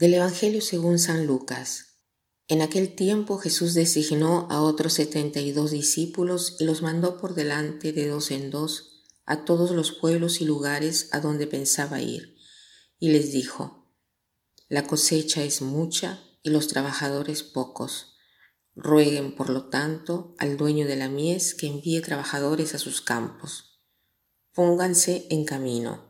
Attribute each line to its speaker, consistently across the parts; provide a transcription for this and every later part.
Speaker 1: Del Evangelio según San Lucas. En aquel tiempo Jesús designó a otros setenta y dos discípulos y los mandó por delante de dos en dos a todos los pueblos y lugares a donde pensaba ir, y les dijo, La cosecha es mucha y los trabajadores pocos. Rueguen, por lo tanto, al dueño de la mies que envíe trabajadores a sus campos. Pónganse en camino.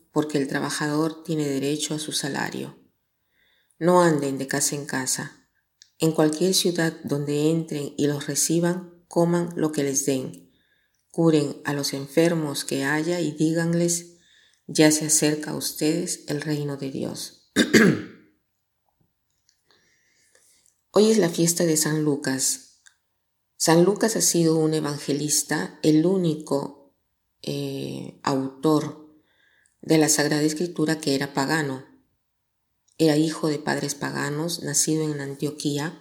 Speaker 1: porque el trabajador tiene derecho a su salario. No anden de casa en casa. En cualquier ciudad donde entren y los reciban, coman lo que les den. Curen a los enfermos que haya y díganles, ya se acerca a ustedes el reino de Dios. Hoy es la fiesta de San Lucas. San Lucas ha sido un evangelista, el único eh, autor de la Sagrada Escritura que era pagano. Era hijo de padres paganos, nacido en Antioquía,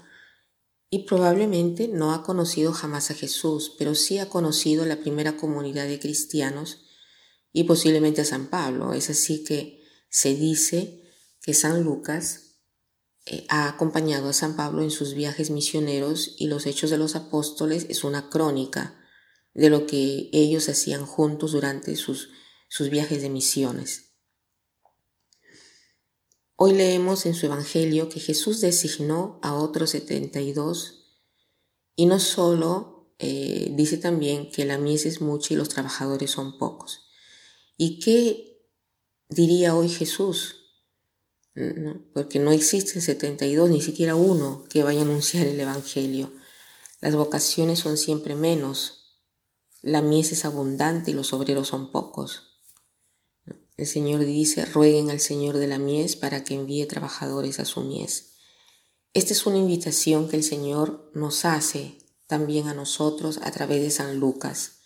Speaker 1: y probablemente no ha conocido jamás a Jesús, pero sí ha conocido la primera comunidad de cristianos y posiblemente a San Pablo. Es así que se dice que San Lucas eh, ha acompañado a San Pablo en sus viajes misioneros y los hechos de los apóstoles es una crónica de lo que ellos hacían juntos durante sus sus viajes de misiones. Hoy leemos en su Evangelio que Jesús designó a otros 72 y no solo eh, dice también que la mies es mucha y los trabajadores son pocos. ¿Y qué diría hoy Jesús? porque no existen 72, ni siquiera uno que vaya a anunciar el Evangelio. Las vocaciones son siempre menos, la mies es abundante y los obreros son pocos. El Señor dice, rueguen al Señor de la mies para que envíe trabajadores a su mies. Esta es una invitación que el Señor nos hace también a nosotros a través de San Lucas,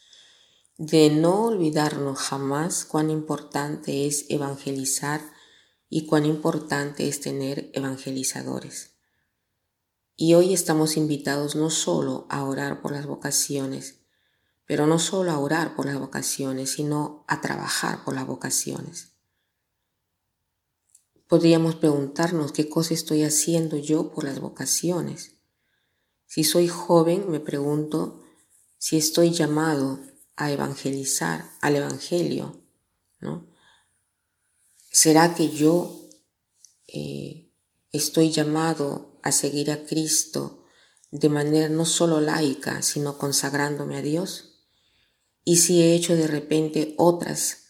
Speaker 1: de no olvidarnos jamás cuán importante es evangelizar y cuán importante es tener evangelizadores. Y hoy estamos invitados no solo a orar por las vocaciones, pero no solo a orar por las vocaciones, sino a trabajar por las vocaciones. Podríamos preguntarnos qué cosa estoy haciendo yo por las vocaciones. Si soy joven, me pregunto si estoy llamado a evangelizar al Evangelio, ¿no? ¿Será que yo eh, estoy llamado a seguir a Cristo de manera no solo laica, sino consagrándome a Dios? Y si he hecho de repente otras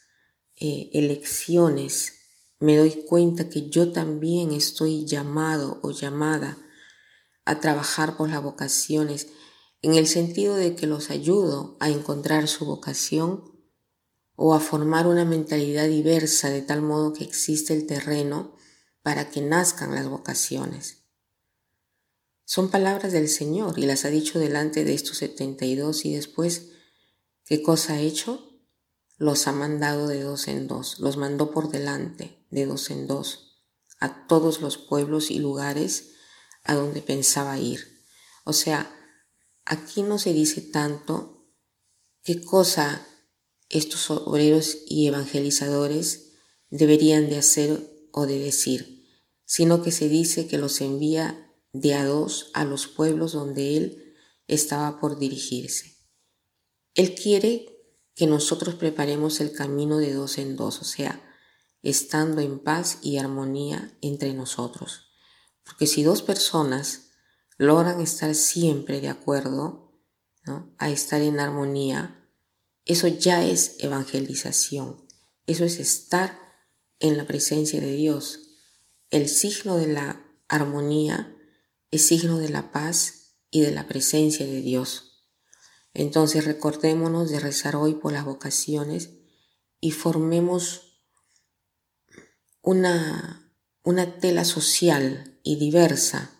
Speaker 1: eh, elecciones, me doy cuenta que yo también estoy llamado o llamada a trabajar por las vocaciones en el sentido de que los ayudo a encontrar su vocación o a formar una mentalidad diversa de tal modo que existe el terreno para que nazcan las vocaciones. Son palabras del Señor y las ha dicho delante de estos 72 y después ¿Qué cosa ha hecho? Los ha mandado de dos en dos, los mandó por delante de dos en dos a todos los pueblos y lugares a donde pensaba ir. O sea, aquí no se dice tanto qué cosa estos obreros y evangelizadores deberían de hacer o de decir, sino que se dice que los envía de a dos a los pueblos donde él estaba por dirigirse. Él quiere que nosotros preparemos el camino de dos en dos, o sea, estando en paz y armonía entre nosotros. Porque si dos personas logran estar siempre de acuerdo, a estar en armonía, eso ya es evangelización, eso es estar en la presencia de Dios. El signo de la armonía es signo de la paz y de la presencia de Dios. Entonces recordémonos de rezar hoy por las vocaciones y formemos una, una tela social y diversa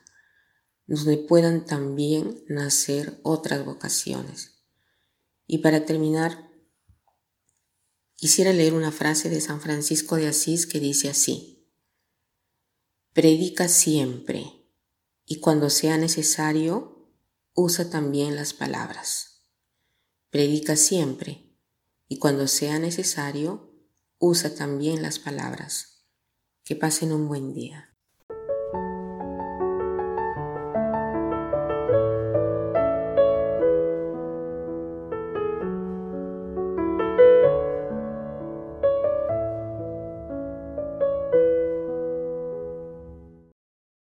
Speaker 1: donde puedan también nacer otras vocaciones. Y para terminar, quisiera leer una frase de San Francisco de Asís que dice así, predica siempre y cuando sea necesario, usa también las palabras. Predica siempre y cuando sea necesario, usa también las palabras. Que pasen un buen día.